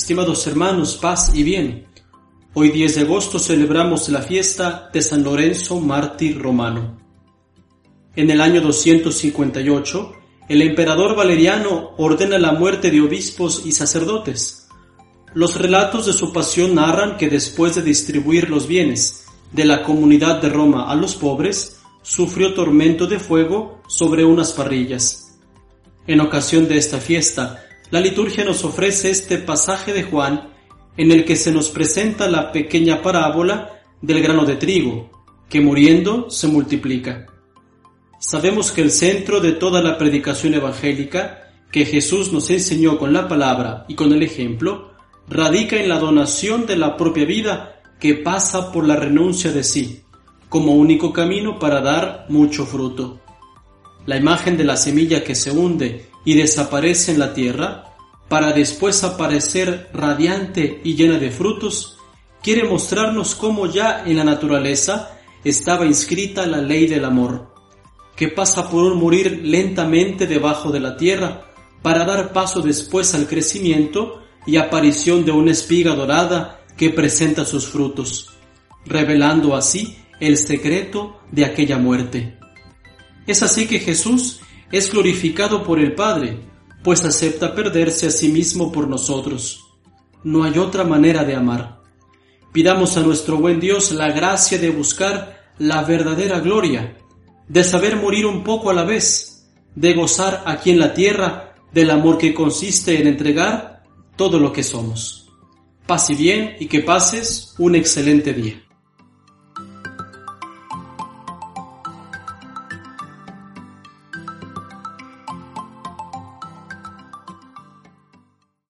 Estimados hermanos, paz y bien. Hoy 10 de agosto celebramos la fiesta de San Lorenzo mártir romano. En el año 258, el emperador Valeriano ordena la muerte de obispos y sacerdotes. Los relatos de su pasión narran que después de distribuir los bienes de la comunidad de Roma a los pobres, sufrió tormento de fuego sobre unas parrillas. En ocasión de esta fiesta, la liturgia nos ofrece este pasaje de Juan en el que se nos presenta la pequeña parábola del grano de trigo, que muriendo se multiplica. Sabemos que el centro de toda la predicación evangélica que Jesús nos enseñó con la palabra y con el ejemplo, radica en la donación de la propia vida que pasa por la renuncia de sí, como único camino para dar mucho fruto. La imagen de la semilla que se hunde y desaparece en la tierra, para después aparecer radiante y llena de frutos, quiere mostrarnos cómo ya en la naturaleza estaba inscrita la ley del amor, que pasa por morir lentamente debajo de la tierra, para dar paso después al crecimiento y aparición de una espiga dorada que presenta sus frutos, revelando así el secreto de aquella muerte. Es así que Jesús es glorificado por el Padre, pues acepta perderse a sí mismo por nosotros. No hay otra manera de amar. Pidamos a nuestro buen Dios la gracia de buscar la verdadera gloria, de saber morir un poco a la vez, de gozar aquí en la tierra del amor que consiste en entregar todo lo que somos. Paz y bien y que pases un excelente día.